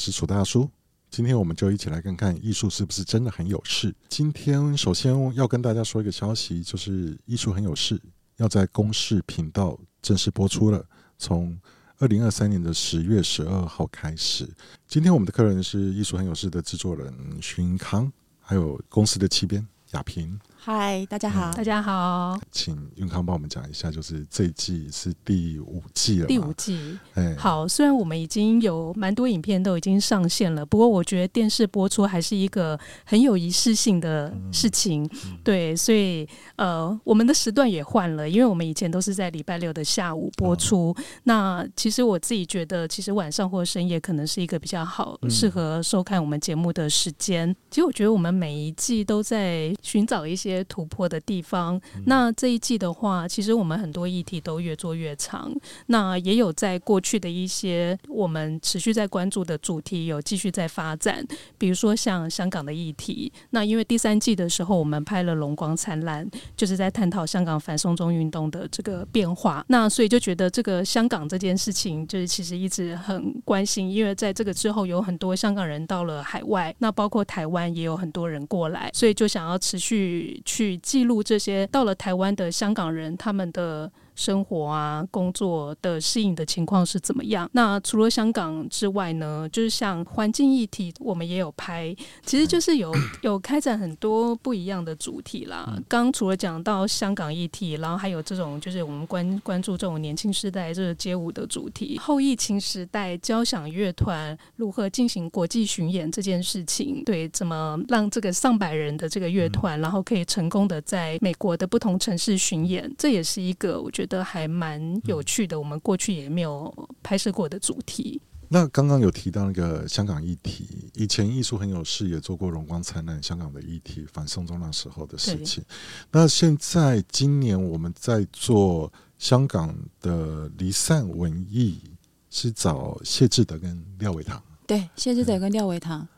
是，楚大叔。今天我们就一起来看看艺术是不是真的很有事。今天首先要跟大家说一个消息，就是艺术很有事要在公视频道正式播出了，从二零二三年的十月十二号开始。今天我们的客人是艺术很有事的制作人许云康，还有公司的七编雅萍。嗨，大家好，大家好，请永康帮我们讲一下，就是这一季是第五季了。第五季，哎，好，虽然我们已经有蛮多影片都已经上线了，不过我觉得电视播出还是一个很有仪式性的事情。嗯、对，所以呃，我们的时段也换了，因为我们以前都是在礼拜六的下午播出。哦、那其实我自己觉得，其实晚上或深夜可能是一个比较好适合收看我们节目的时间。嗯、其实我觉得我们每一季都在寻找一些。些突破的地方。那这一季的话，其实我们很多议题都越做越长。那也有在过去的一些我们持续在关注的主题，有继续在发展。比如说像香港的议题。那因为第三季的时候，我们拍了《龙光灿烂》，就是在探讨香港反送中运动的这个变化。那所以就觉得这个香港这件事情，就是其实一直很关心，因为在这个之后，有很多香港人到了海外，那包括台湾也有很多人过来，所以就想要持续。去记录这些到了台湾的香港人，他们的。生活啊，工作的适应的情况是怎么样？那除了香港之外呢，就是像环境议题，我们也有拍，其实就是有 有开展很多不一样的主题啦。刚除了讲到香港议题，然后还有这种就是我们关关注这种年轻时代这个街舞的主题，后疫情时代交响乐团如何进行国际巡演这件事情，对，怎么让这个上百人的这个乐团，然后可以成功的在美国的不同城市巡演，这也是一个我觉得。的还蛮有趣的，我们过去也没有拍摄过的主题。那刚刚有提到那个香港议题，以前艺术很有事也做过《荣光灿烂》香港的议题，反送中那时候的事情。那现在今年我们在做香港的离散文艺，是找谢志德跟廖伟棠。对，谢志德跟廖伟棠。嗯，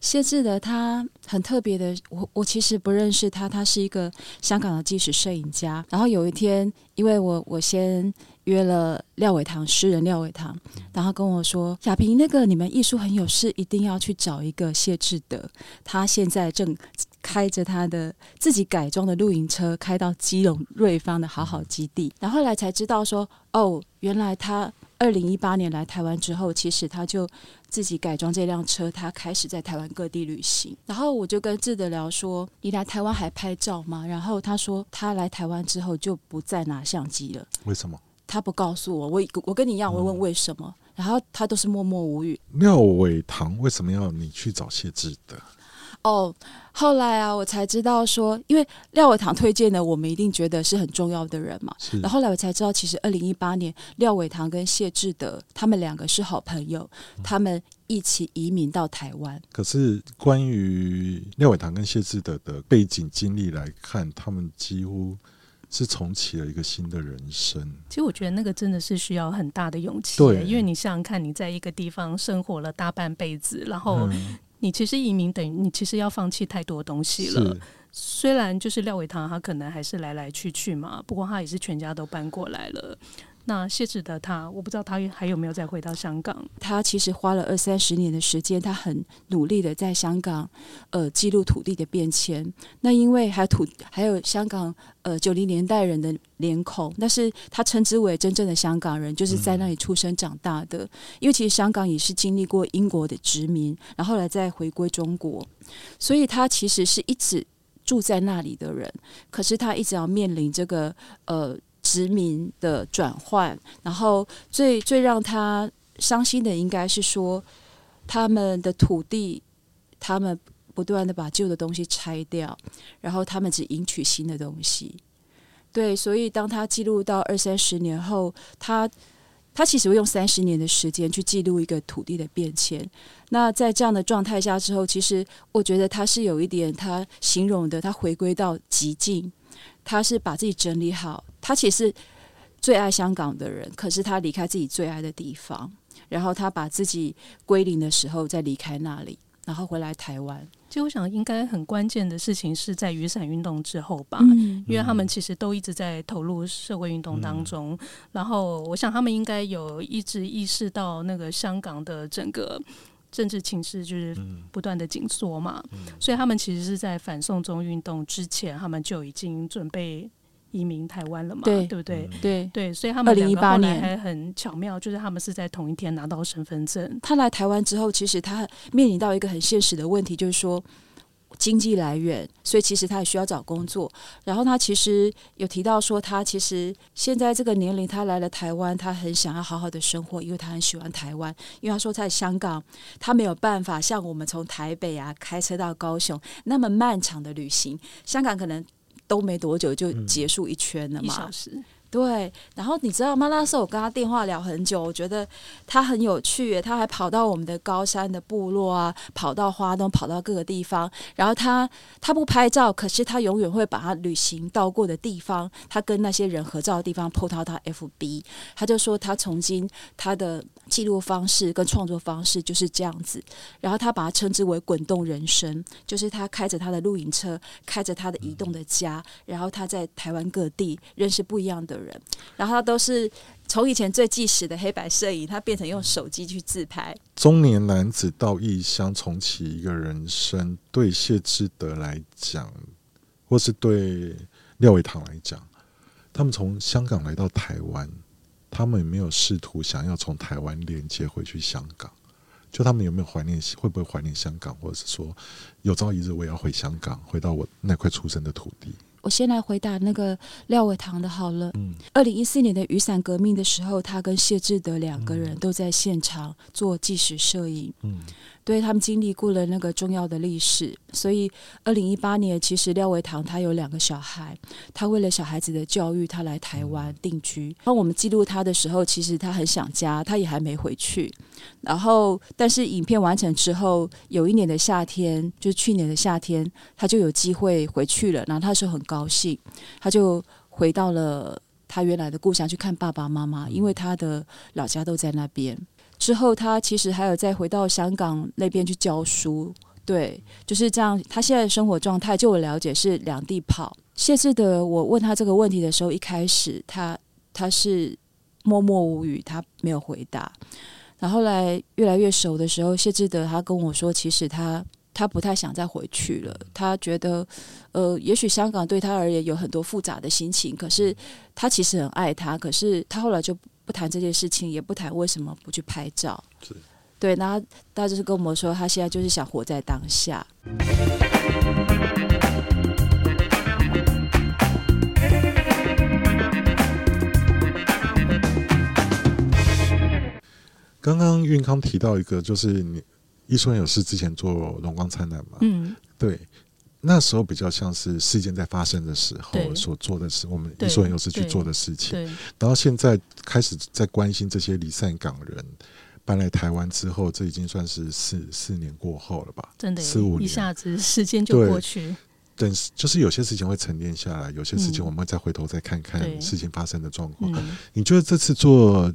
谢志德他很特别的，我我其实不认识他，他是一个香港的纪实摄影家。然后有一天，因为我我先约了廖伟棠诗人廖伟棠，然后跟我说：“亚萍，那个你们艺术很有事，一定要去找一个谢志德。他现在正开着他的自己改装的露营车，开到基隆瑞芳的好好基地。然后后来才知道说，哦，原来他。”二零一八年来台湾之后，其实他就自己改装这辆车，他开始在台湾各地旅行。然后我就跟志德聊说：“你来台湾还拍照吗？”然后他说：“他来台湾之后就不再拿相机了。”为什么？他不告诉我。我我跟你一样，我问为什么，嗯、然后他都是默默无语。廖伟棠为什么要你去找谢志德？哦，后来啊，我才知道说，因为廖伟棠推荐的，我们一定觉得是很重要的人嘛。是然后后来我才知道，其实二零一八年，廖伟棠跟谢志德他们两个是好朋友，嗯、他们一起移民到台湾。可是关于廖伟棠跟谢志德的背景经历来看，他们几乎是重启了一个新的人生。其实我觉得那个真的是需要很大的勇气，对，因为你想想看，你在一个地方生活了大半辈子，然后、嗯。你其实移民等于你其实要放弃太多东西了。虽然就是廖伟堂他可能还是来来去去嘛，不过他也是全家都搬过来了。那谢志德他，我不知道他还有没有再回到香港。他其实花了二三十年的时间，他很努力的在香港呃记录土地的变迁。那因为还有土还有香港呃九零年代人的脸孔，那是他称之为真正的香港人，就是在那里出生长大的。嗯、因为其实香港也是经历过英国的殖民，然后来再回归中国，所以他其实是一直住在那里的人。可是他一直要面临这个呃。殖民的转换，然后最最让他伤心的，应该是说他们的土地，他们不断的把旧的东西拆掉，然后他们只迎娶新的东西。对，所以当他记录到二三十年后，他他其实会用三十年的时间去记录一个土地的变迁。那在这样的状态下之后，其实我觉得他是有一点他形容的，他回归到极境。他是把自己整理好，他其实最爱香港的人，可是他离开自己最爱的地方，然后他把自己归零的时候再离开那里，然后回来台湾。其实我想，应该很关键的事情是在雨伞运动之后吧，嗯、因为他们其实都一直在投入社会运动当中。嗯、然后，我想他们应该有一直意识到那个香港的整个政治情势就是不断的紧缩嘛，嗯、所以他们其实是在反送中运动之前，他们就已经准备。移民台湾了嘛？对，对不对？对对，所以他们两个后来还很巧妙，就是他们是在同一天拿到身份证。他来台湾之后，其实他面临到一个很现实的问题，就是说经济来源，所以其实他也需要找工作。然后他其实有提到说，他其实现在这个年龄，他来了台湾，他很想要好好的生活，因为他很喜欢台湾。因为他说在香港，他没有办法像我们从台北啊开车到高雄那么漫长的旅行，香港可能。都没多久就结束一圈了嘛？对，然后你知道吗？那时候我跟他电话聊很久，我觉得他很有趣。他还跑到我们的高山的部落啊，跑到花东，跑到各个地方。然后他他不拍照，可是他永远会把他旅行到过的地方，他跟那些人合照的地方 po 到他 FB。他就说他从今他的记录方式跟创作方式就是这样子。然后他把它称之为滚动人生，就是他开着他的露营车，开着他的移动的家，然后他在台湾各地认识不一样的人，然后都是从以前最纪实的黑白摄影，他变成用手机去自拍。中年男子到异乡重启一个人生，对谢志德来讲，或是对廖伟棠来讲，他们从香港来到台湾，他们有没有试图想要从台湾连接回去香港？就他们有没有怀念？会不会怀念香港？或者是说，有朝一日我也要回香港，回到我那块出生的土地？我先来回答那个廖伟棠的好了。嗯，二零一四年的雨伞革命的时候，他跟谢志德两个人都在现场做纪实摄影。嗯。对，他们经历过了那个重要的历史，所以二零一八年，其实廖伟棠他有两个小孩，他为了小孩子的教育，他来台湾定居。当我们记录他的时候，其实他很想家，他也还没回去。然后，但是影片完成之后，有一年的夏天，就是去年的夏天，他就有机会回去了。然后他说很高兴，他就回到了他原来的故乡去看爸爸妈妈，因为他的老家都在那边。之后，他其实还有再回到香港那边去教书，对，就是这样。他现在的生活状态，就我了解是两地跑。谢志德，我问他这个问题的时候，一开始他他是默默无语，他没有回答。然后来越来越熟的时候，谢志德他跟我说，其实他他不太想再回去了。他觉得，呃，也许香港对他而言有很多复杂的心情，可是他其实很爱他。可是他后来就。不谈这件事情，也不谈为什么不去拍照。是对，那他就是跟我们说，他现在就是想活在当下。刚刚运康提到一个，就是你艺术很有事之前做荣光灿烂嘛？嗯，对。那时候比较像是事件在发生的时候所做的事，我们艺术很有事去做的事情。然后现在开始在关心这些离散港人搬来台湾之后，这已经算是四四年过后了吧？真的，四五年一下子时间就过去。等就是有些事情会沉淀下来，有些事情我们会再回头再看看事情发生的状况。你觉得这次做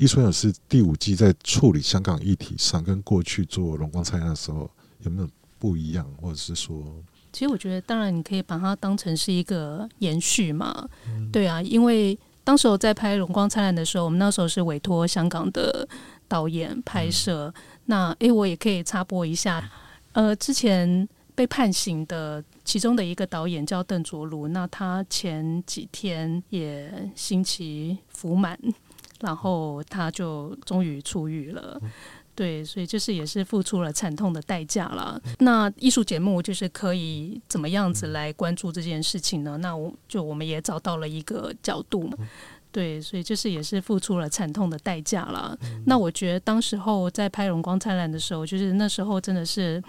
艺术很有事第五季在处理香港议题上，跟过去做荣光灿烂的时候有没有？不一样，或者是说，其实我觉得，当然你可以把它当成是一个延续嘛，嗯、对啊，因为当时我在拍《荣光灿烂》的时候，我们那时候是委托香港的导演拍摄。嗯、那诶，我也可以插播一下，呃，之前被判刑的其中的一个导演叫邓卓如，那他前几天也刑期服满，然后他就终于出狱了。嗯对，所以就是也是付出了惨痛的代价了。那艺术节目就是可以怎么样子来关注这件事情呢？那我就我们也找到了一个角度嘛。对，所以就是也是付出了惨痛的代价了。那我觉得当时候在拍《荣光灿烂》的时候，就是那时候真的是。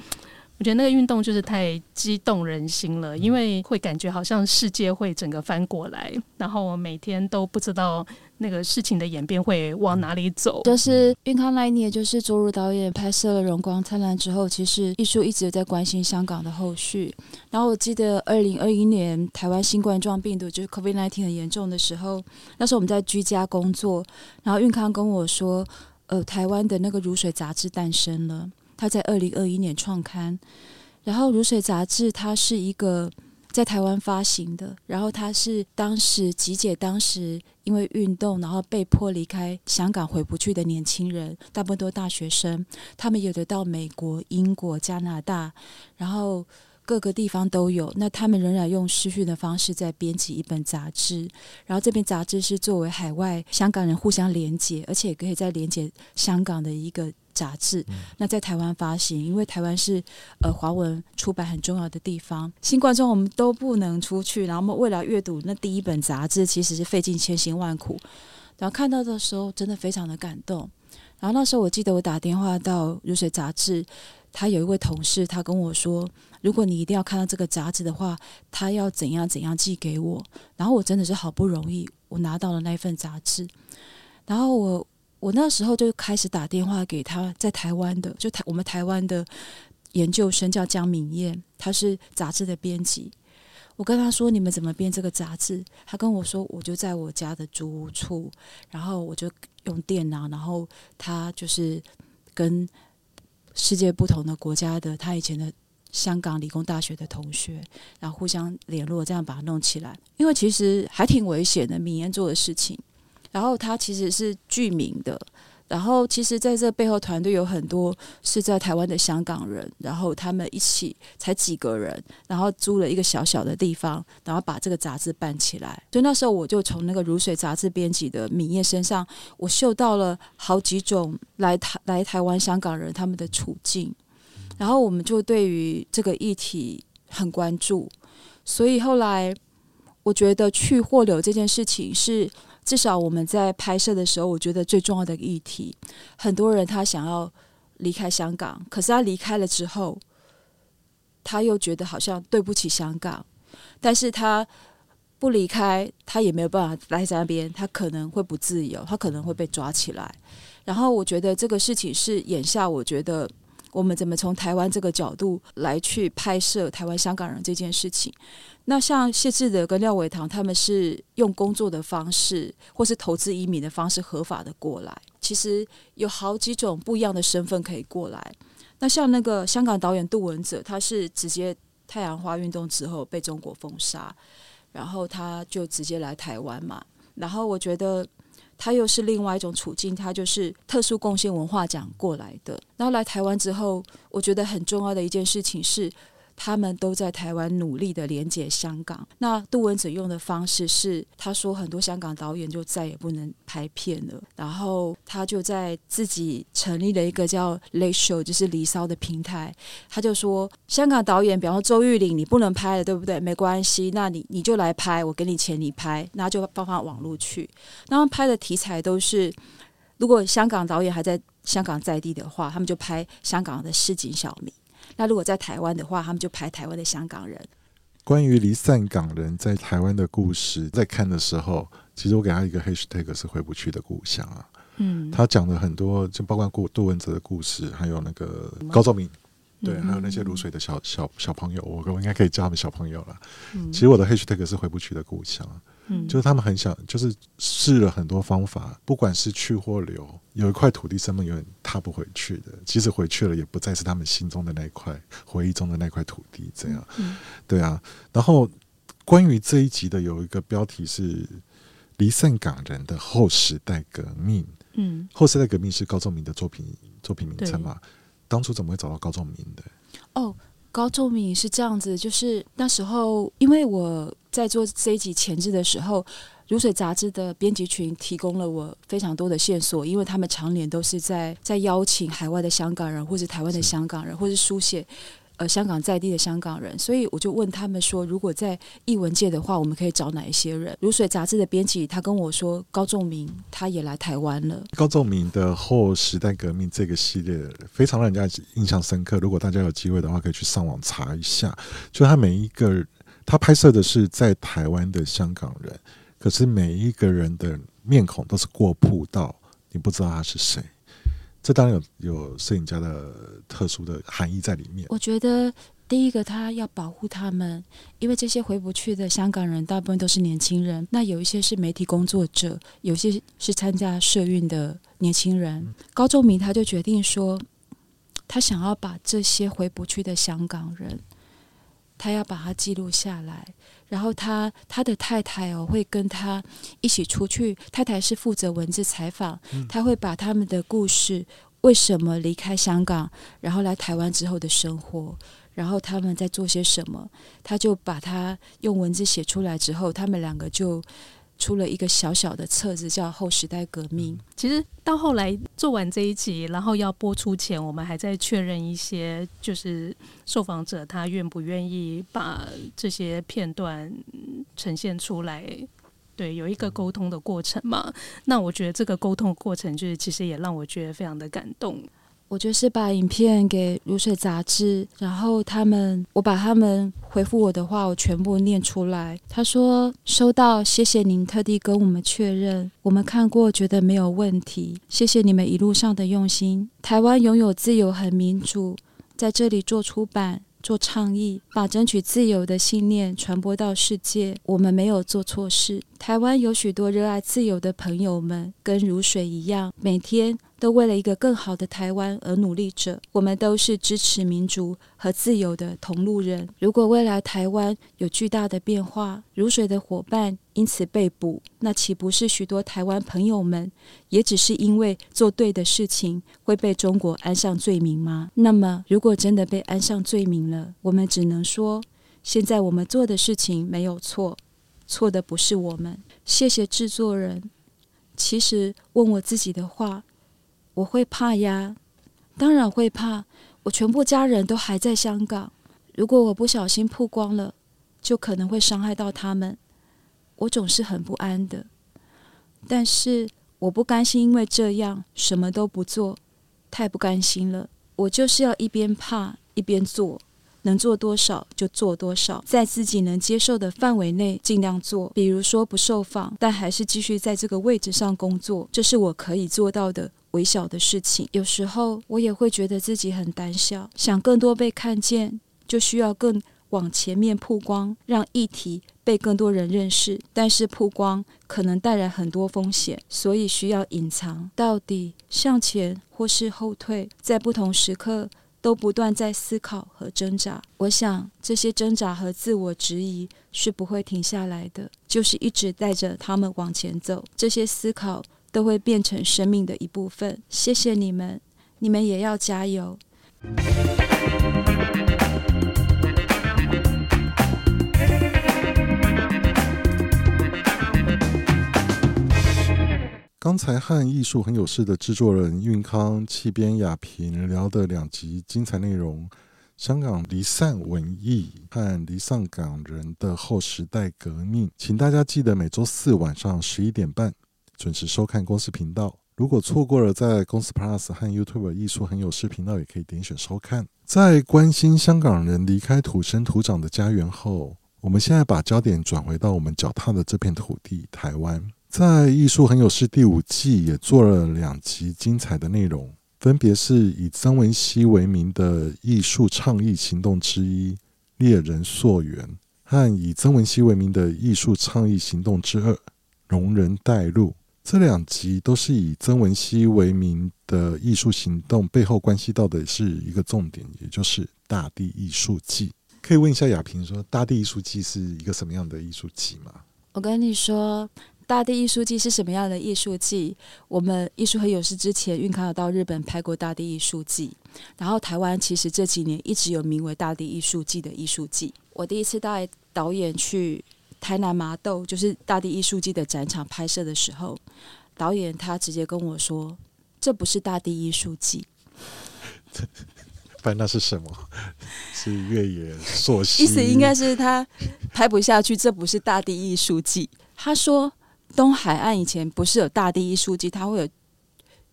我觉得那个运动就是太激动人心了，因为会感觉好像世界会整个翻过来，然后我每天都不知道那个事情的演变会往哪里走。就是运康那一年，就是卓如导演拍摄了《荣光灿烂》之后，其实艺术一直在关心香港的后续。然后我记得二零二一年台湾新冠状病毒就是 COVID-19 很严重的时候，那时候我们在居家工作，然后运康跟我说，呃，台湾的那个《如水》杂志诞生了。他在二零二一年创刊。然后《如水》杂志它是一个在台湾发行的，然后它是当时集结当时因为运动然后被迫离开香港回不去的年轻人，大部分都是大学生，他们有的到美国、英国、加拿大，然后。各个地方都有，那他们仍然用视讯的方式在编辑一本杂志，然后这篇杂志是作为海外香港人互相连接，而且可以再连接香港的一个杂志。嗯、那在台湾发行，因为台湾是呃华文出版很重要的地方，新冠中我们都不能出去，然后我们为了阅读那第一本杂志，其实是费尽千辛万苦。然后看到的时候，真的非常的感动。然后那时候我记得我打电话到如水杂志。他有一位同事，他跟我说：“如果你一定要看到这个杂志的话，他要怎样怎样寄给我。”然后我真的是好不容易，我拿到了那一份杂志。然后我我那时候就开始打电话给他在台湾的，就台我们台湾的研究生叫江敏燕，他是杂志的编辑。我跟他说：“你们怎么编这个杂志？”他跟我说：“我就在我家的租屋处，然后我就用电脑，然后他就是跟。”世界不同的国家的，他以前的香港理工大学的同学，然后互相联络，这样把它弄起来。因为其实还挺危险的，敏燕做的事情。然后他其实是剧名的。然后，其实在这背后团队有很多是在台湾的香港人，然后他们一起才几个人，然后租了一个小小的地方，然后把这个杂志办起来。所以那时候我就从那个如水杂志编辑的敏燕身上，我嗅到了好几种来台来台湾香港人他们的处境，然后我们就对于这个议题很关注。所以后来我觉得去或留这件事情是。至少我们在拍摄的时候，我觉得最重要的议题，很多人他想要离开香港，可是他离开了之后，他又觉得好像对不起香港，但是他不离开，他也没有办法待在那边，他可能会不自由，他可能会被抓起来。然后我觉得这个事情是眼下，我觉得我们怎么从台湾这个角度来去拍摄台湾香港人这件事情。那像谢志德跟廖伟棠，他们是用工作的方式，或是投资移民的方式合法的过来。其实有好几种不一样的身份可以过来。那像那个香港导演杜汶泽，他是直接太阳花运动之后被中国封杀，然后他就直接来台湾嘛。然后我觉得他又是另外一种处境，他就是特殊贡献文化奖过来的。然后来台湾之后，我觉得很重要的一件事情是。他们都在台湾努力的连接香港。那杜汶泽用的方式是，他说很多香港导演就再也不能拍片了，然后他就在自己成立了一个叫 Late Show，就是离骚的平台。他就说，香港导演，比方说周玉玲，你不能拍了，对不对？没关系，那你你就来拍，我给你钱，你拍，那就放放网络去。那他拍的题材都是，如果香港导演还在香港在地的话，他们就拍香港的市井小民。那如果在台湾的话，他们就排台湾的香港人。关于离散港人在台湾的故事，在看的时候，其实我给他一个 hashtag 是回不去的故乡啊。嗯，他讲了很多，就包括顾杜文泽的故事，还有那个高兆明，对，还有那些卤水的小小小朋友，我我应该可以叫他们小朋友了。嗯，其实我的 hashtag 是回不去的故乡。就是他们很想，就是试了很多方法，不管是去或留，有一块土地是他们永远踏不回去的。即使回去了，也不再是他们心中的那块回忆中的那块土地。这样，对啊。然后关于这一集的有一个标题是“离散港人的后时代革命”。嗯，后时代革命是高仲明的作品作品名称嘛？当初怎么会找到高仲明的？哦。高仲明是这样子，就是那时候，因为我在做这一集前置的时候，《如水》杂志的编辑群提供了我非常多的线索，因为他们常年都是在在邀请海外的香港人，或者台湾的香港人，或是书写。呃，香港在地的香港人，所以我就问他们说，如果在译文界的话，我们可以找哪一些人？如水杂志的编辑他跟我说，高仲明他也来台湾了。高仲明的后时代革命这个系列非常让人家印象深刻。如果大家有机会的话，可以去上网查一下。就他每一个，他拍摄的是在台湾的香港人，可是每一个人的面孔都是过曝到，你不知道他是谁。这当然有有摄影家的特殊的含义在里面。我觉得第一个，他要保护他们，因为这些回不去的香港人大部分都是年轻人。那有一些是媒体工作者，有些是参加社运的年轻人。高仲明他就决定说，他想要把这些回不去的香港人，他要把它记录下来。然后他他的太太哦会跟他一起出去，太太是负责文字采访，他会把他们的故事，为什么离开香港，然后来台湾之后的生活，然后他们在做些什么，他就把他用文字写出来之后，他们两个就。出了一个小小的册子，叫《后时代革命》。其实到后来做完这一集，然后要播出前，我们还在确认一些，就是受访者他愿不愿意把这些片段呈现出来。对，有一个沟通的过程嘛。那我觉得这个沟通的过程，就是其实也让我觉得非常的感动。我就是把影片给如水杂志，然后他们，我把他们回复我的话，我全部念出来。他说收到，谢谢您特地跟我们确认，我们看过，觉得没有问题。谢谢你们一路上的用心。台湾拥有自由和民主，在这里做出版、做倡议，把争取自由的信念传播到世界，我们没有做错事。台湾有许多热爱自由的朋友们，跟如水一样，每天。都为了一个更好的台湾而努力着。我们都是支持民主和自由的同路人。如果未来台湾有巨大的变化，如水的伙伴因此被捕，那岂不是许多台湾朋友们也只是因为做对的事情会被中国安上罪名吗？那么，如果真的被安上罪名了，我们只能说，现在我们做的事情没有错，错的不是我们。谢谢制作人。其实问我自己的话。我会怕呀，当然会怕。我全部家人都还在香港，如果我不小心曝光了，就可能会伤害到他们。我总是很不安的，但是我不甘心，因为这样什么都不做，太不甘心了。我就是要一边怕一边做。能做多少就做多少，在自己能接受的范围内尽量做。比如说不受访，但还是继续在这个位置上工作，这是我可以做到的微小的事情。有时候我也会觉得自己很胆小，想更多被看见，就需要更往前面曝光，让议题被更多人认识。但是曝光可能带来很多风险，所以需要隐藏。到底向前或是后退，在不同时刻。都不断在思考和挣扎，我想这些挣扎和自我质疑是不会停下来的，就是一直带着他们往前走。这些思考都会变成生命的一部分。谢谢你们，你们也要加油。刚才和艺术很有事的制作人运康、气编雅萍聊的两集精彩内容：香港离散文艺和离散港人的后时代革命。请大家记得每周四晚上十一点半准时收看公司频道。如果错过了，在公司 Plus 和 YouTube 艺术很有事频道也可以点选收看。在关心香港人离开土生土长的家园后，我们现在把焦点转回到我们脚踏的这片土地——台湾。在艺术很有事第五季也做了两集精彩的内容，分别是以曾文熙为名的艺术倡议行动之一“猎人溯源”和以曾文熙为名的艺术倡议行动之二“容人带路”。这两集都是以曾文熙为名的艺术行动背后关系到的是一个重点，也就是大地艺术季。可以问一下雅萍说，大地艺术季是一个什么样的艺术季吗？我跟你说。大地艺术季是什么样的艺术季？我们艺术和有事之前，运康有到日本拍过大地艺术季。然后台湾其实这几年一直有名为大地艺术季的艺术季。我第一次带导演去台南麻豆，就是大地艺术季的展场拍摄的时候，导演他直接跟我说：“这不是大地艺术季。”不然那是什么？是越野溯溪？意思应该是他拍不下去，这不是大地艺术季。他说。东海岸以前不是有大地艺术季，它会有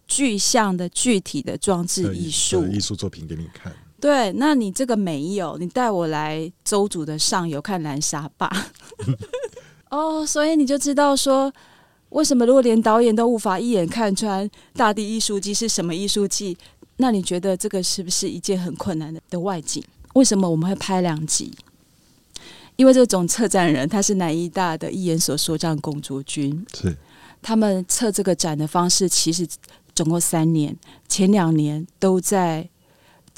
具象的具体的装置艺术艺术作品给你看。对，那你这个没有，你带我来周主的上游看南沙坝。哦，oh, 所以你就知道说，为什么如果连导演都无法一眼看穿大地艺术季是什么艺术季，那你觉得这个是不是一件很困难的的外景？为什么我们会拍两集？因为这个总策展人他是南医大的一研所所长龚卓君，是他们策这个展的方式，其实总共三年，前两年都在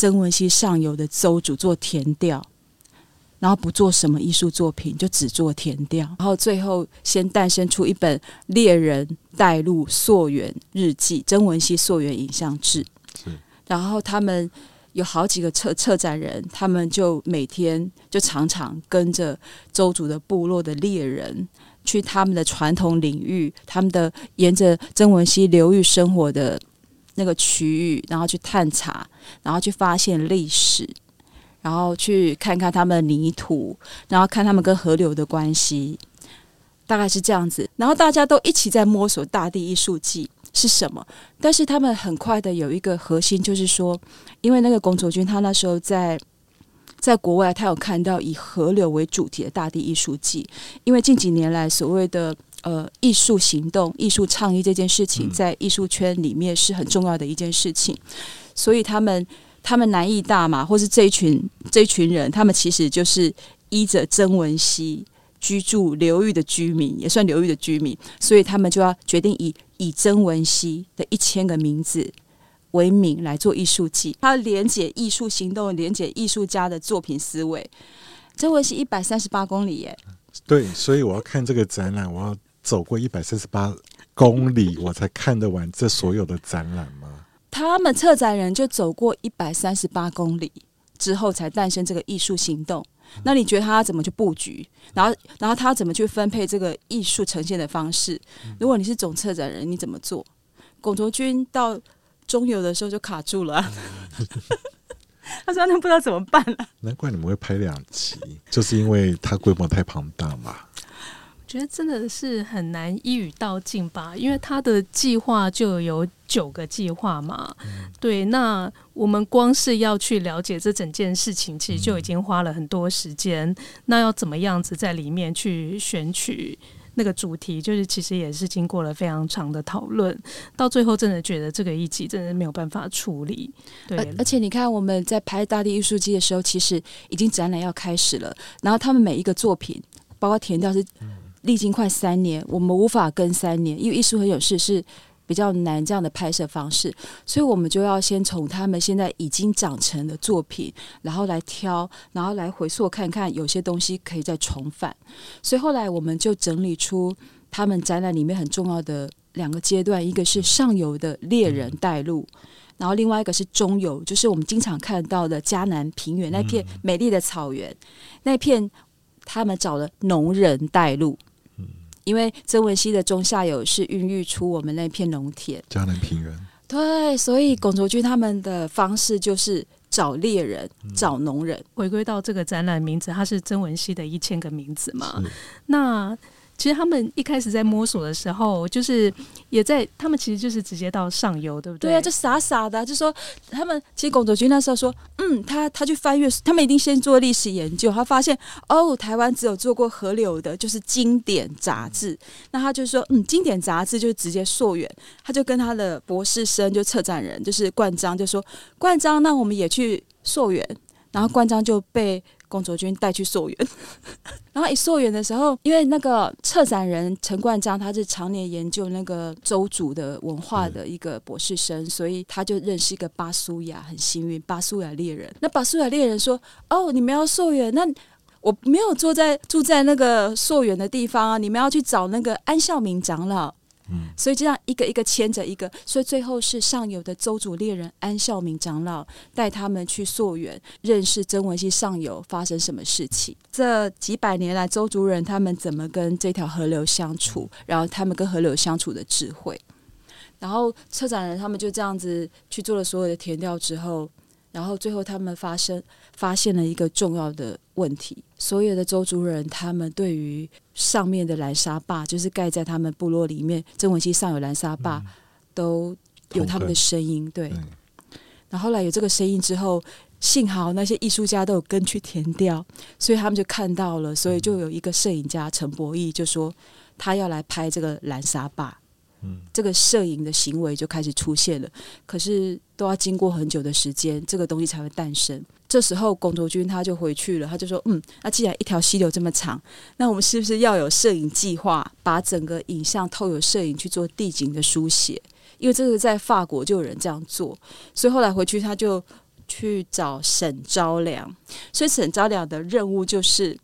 曾文溪上游的邹主做田调，然后不做什么艺术作品，就只做田调，然后最后先诞生出一本《猎人带路溯源日记》——曾文溪溯源影像志。然后他们有好几个策策展人，他们就每天就常常跟着邹族的部落的猎人。去他们的传统领域，他们的沿着曾文溪流域生活的那个区域，然后去探查，然后去发现历史，然后去看看他们的泥土，然后看他们跟河流的关系，大概是这样子。然后大家都一起在摸索大地艺术季是什么，但是他们很快的有一个核心，就是说，因为那个龚卓军他那时候在。在国外，他有看到以河流为主题的大地艺术季，因为近几年来所谓的呃艺术行动、艺术倡议这件事情，在艺术圈里面是很重要的一件事情，所以他们他们南艺大嘛，或是这一群这一群人，他们其实就是依着曾文熙居住流域的居民，也算流域的居民，所以他们就要决定以以曾文熙的一千个名字。为名来做艺术季，他连接艺术行动，连接艺术家的作品思维。曾文溪一百三十八公里耶，对，所以我要看这个展览，我要走过一百三十八公里，我才看得完这所有的展览吗？他们策展人就走过一百三十八公里之后，才诞生这个艺术行动。那你觉得他怎么去布局？然后，然后他怎么去分配这个艺术呈现的方式？如果你是总策展人，你怎么做？龚卓君到。中游的时候就卡住了，他说：“那不知道怎么办了。”难怪你们会拍两集，就是因为它规模太庞大嘛。我觉得真的是很难一语道尽吧，因为他的计划就有九个计划嘛。嗯、对，那我们光是要去了解这整件事情，其实就已经花了很多时间。嗯、那要怎么样子在里面去选取？那个主题就是，其实也是经过了非常长的讨论，到最后真的觉得这个一集真的没有办法处理。对，而，且你看我们在拍大地艺术季的时候，其实已经展览要开始了，然后他们每一个作品，包括填掉是历经快三年，我们无法跟三年，因为艺术很有事是。比较难这样的拍摄方式，所以我们就要先从他们现在已经长成的作品，然后来挑，然后来回溯看看有些东西可以再重返。所以后来我们就整理出他们展览里面很重要的两个阶段，一个是上游的猎人带路，然后另外一个是中游，就是我们经常看到的迦南平原那片美丽的草原，那片他们找了农人带路。因为曾文溪的中下游是孕育出我们那片农田，嘉南平原。对，所以龚卓君他们的方式就是找猎人、嗯、找农人。回归到这个展览名字，它是曾文溪的一千个名字嘛？那。其实他们一开始在摸索的时候，就是也在他们其实就是直接到上游，对不对？对啊，就傻傻的，就说他们其实龚卓军那时候说，嗯，他他去翻阅，他们一定先做历史研究，他发现哦，台湾只有做过河流的，就是经典杂志。那他就说，嗯，经典杂志就直接溯源，他就跟他的博士生就策展人就是冠章就说，冠章，那我们也去溯源，然后冠章就被。龚卓君带去溯源，然后一溯源的时候，因为那个策展人陈冠章他是常年研究那个周族的文化的一个博士生，所以他就认识一个巴苏亚，很幸运，巴苏亚猎人。那巴苏亚猎人说：“哦，你们要溯源，那我没有坐在住在那个溯源的地方啊，你们要去找那个安孝明长老。”所以这样一个一个牵着一个，所以最后是上游的周族猎人安孝明长老带他们去溯源，认识曾文溪上游发生什么事情。这几百年来，周族人他们怎么跟这条河流相处，然后他们跟河流相处的智慧。然后策展人他们就这样子去做了所有的填调之后。然后最后，他们发生发现了一个重要的问题：所有的周族人，他们对于上面的蓝沙坝，就是盖在他们部落里面，曾文溪上有蓝沙坝，都有他们的声音。对。然后后来有这个声音之后，幸好那些艺术家都有跟去填掉，所以他们就看到了，所以就有一个摄影家陈博义就说，他要来拍这个蓝沙坝。嗯，这个摄影的行为就开始出现了，可是都要经过很久的时间，这个东西才会诞生。这时候，龚卓君他就回去了，他就说：“嗯，那既然一条溪流这么长，那我们是不是要有摄影计划，把整个影像透过摄影去做地景的书写？因为这个在法国就有人这样做，所以后来回去他就去找沈昭良，所以沈昭良的任务就是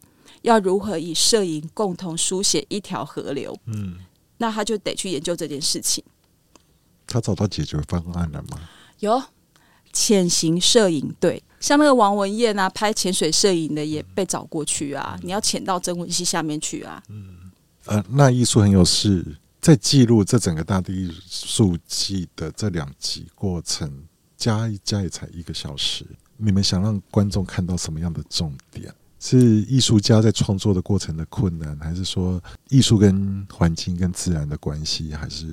要如何以摄影共同书写一条河流。嗯，那他就得去研究这件事情。他找到解决方案了吗？有潜行摄影队，像那个王文彦啊，拍潜水摄影的也被找过去啊。嗯、你要潜到曾文溪下面去啊。嗯，呃，那艺术很有事，在记录这整个大地艺术季的这两集过程，加一加也才一个小时。你们想让观众看到什么样的重点？是艺术家在创作的过程的困难，还是说艺术跟环境跟自然的关系，还是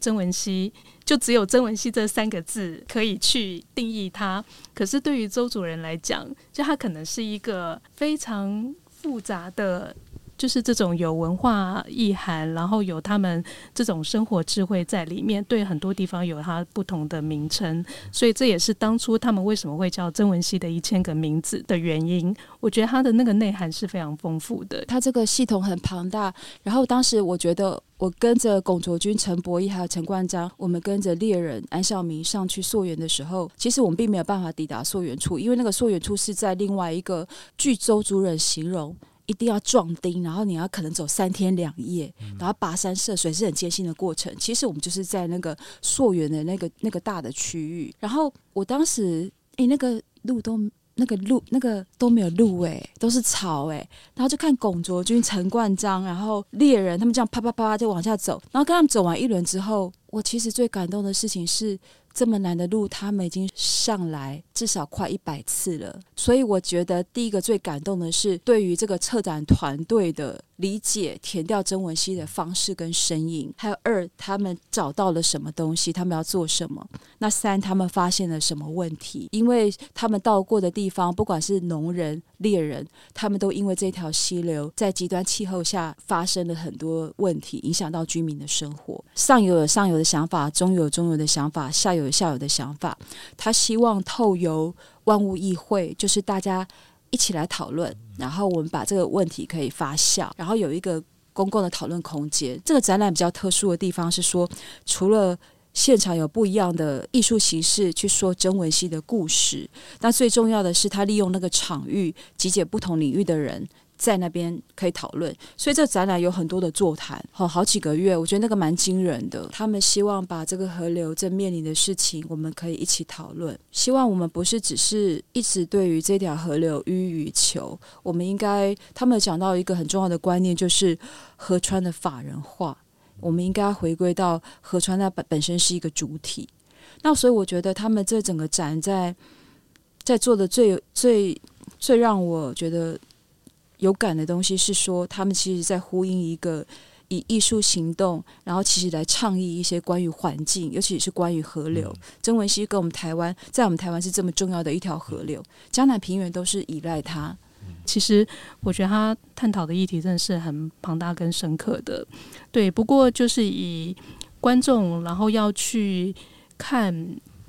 曾文熙？就只有曾文熙这三个字可以去定义他。可是对于周主人来讲，就他可能是一个非常复杂的。就是这种有文化意涵，然后有他们这种生活智慧在里面，对很多地方有它不同的名称，所以这也是当初他们为什么会叫曾文溪的一千个名字的原因。我觉得它的那个内涵是非常丰富的，它这个系统很庞大。然后当时我觉得，我跟着龚卓君、陈伯义还有陈冠章，我们跟着猎人安孝明上去溯源的时候，其实我们并没有办法抵达溯源处，因为那个溯源处是在另外一个据周族人形容。一定要壮丁，然后你要可能走三天两夜，然后跋山涉水是很艰辛的过程。其实我们就是在那个溯源的那个那个大的区域。然后我当时，诶，那个路都那个路那个都没有路诶，都是草诶。然后就看龚卓君、陈冠章，然后猎人他们这样啪啪啪啪就往下走。然后跟他们走完一轮之后，我其实最感动的事情是。这么难的路，他们已经上来至少快一百次了。所以我觉得第一个最感动的是，对于这个策展团队的理解，填掉曾文溪的方式跟声音。还有二，他们找到了什么东西，他们要做什么。那三，他们发现了什么问题？因为他们到过的地方，不管是农人、猎人，他们都因为这条溪流在极端气候下发生了很多问题，影响到居民的生活。上游有上游的想法，中游有中游的想法，下游有下游的想法。他希望透由万物议会，就是大家一起来讨论，然后我们把这个问题可以发酵，然后有一个公共的讨论空间。这个展览比较特殊的地方是说，除了现场有不一样的艺术形式去说曾文系的故事，那最重要的是他利用那个场域集结不同领域的人在那边可以讨论，所以这展览有很多的座谈，好好几个月，我觉得那个蛮惊人的。他们希望把这个河流正面临的事情，我们可以一起讨论。希望我们不是只是一直对于这条河流予以求，我们应该他们讲到一个很重要的观念，就是河川的法人化。我们应该回归到河川，它本本身是一个主体。那所以我觉得他们这整个展在在做的最最最让我觉得有感的东西是说，他们其实在呼应一个以艺术行动，然后其实来倡议一些关于环境，尤其是关于河流。曾文溪跟我们台湾，在我们台湾是这么重要的一条河流，江南平原都是依赖它。其实我觉得他探讨的议题真的是很庞大跟深刻的，对。不过就是以观众，然后要去看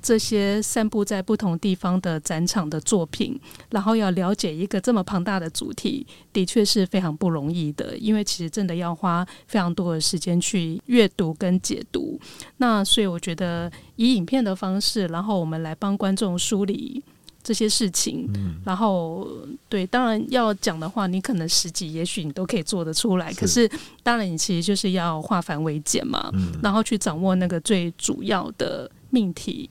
这些散布在不同地方的展场的作品，然后要了解一个这么庞大的主题，的确是非常不容易的。因为其实真的要花非常多的时间去阅读跟解读。那所以我觉得以影片的方式，然后我们来帮观众梳理。这些事情，嗯、然后对，当然要讲的话，你可能十几，也许你都可以做得出来。是可是，当然你其实就是要化繁为简嘛，嗯、然后去掌握那个最主要的命题，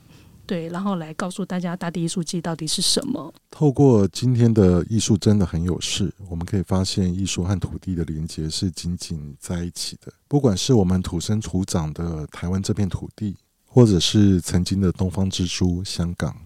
对，然后来告诉大家大地艺术季到底是什么。透过今天的艺术真的很有事，我们可以发现艺术和土地的连接是紧紧在一起的。不管是我们土生土长的台湾这片土地，或者是曾经的东方之珠香港。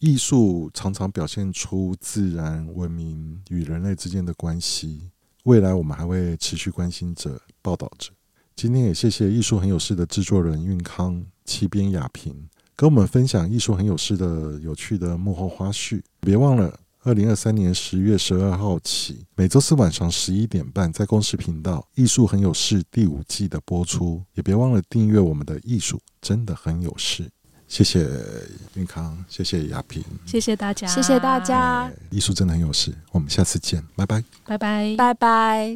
艺术常常表现出自然文明与人类之间的关系。未来我们还会持续关心着、报道着。今天也谢谢艺术很有事的制作人运康、七边雅萍，跟我们分享艺术很有事的有趣的幕后花絮。别忘了，二零二三年十月十二号起，每周四晚上十一点半，在公视频道《艺术很有事》第五季的播出。也别忘了订阅我们的艺术真的很有事。谢谢运康，谢谢雅萍，谢谢大家，谢谢大家。艺术真的很有事，我们下次见，拜拜，拜拜，拜拜。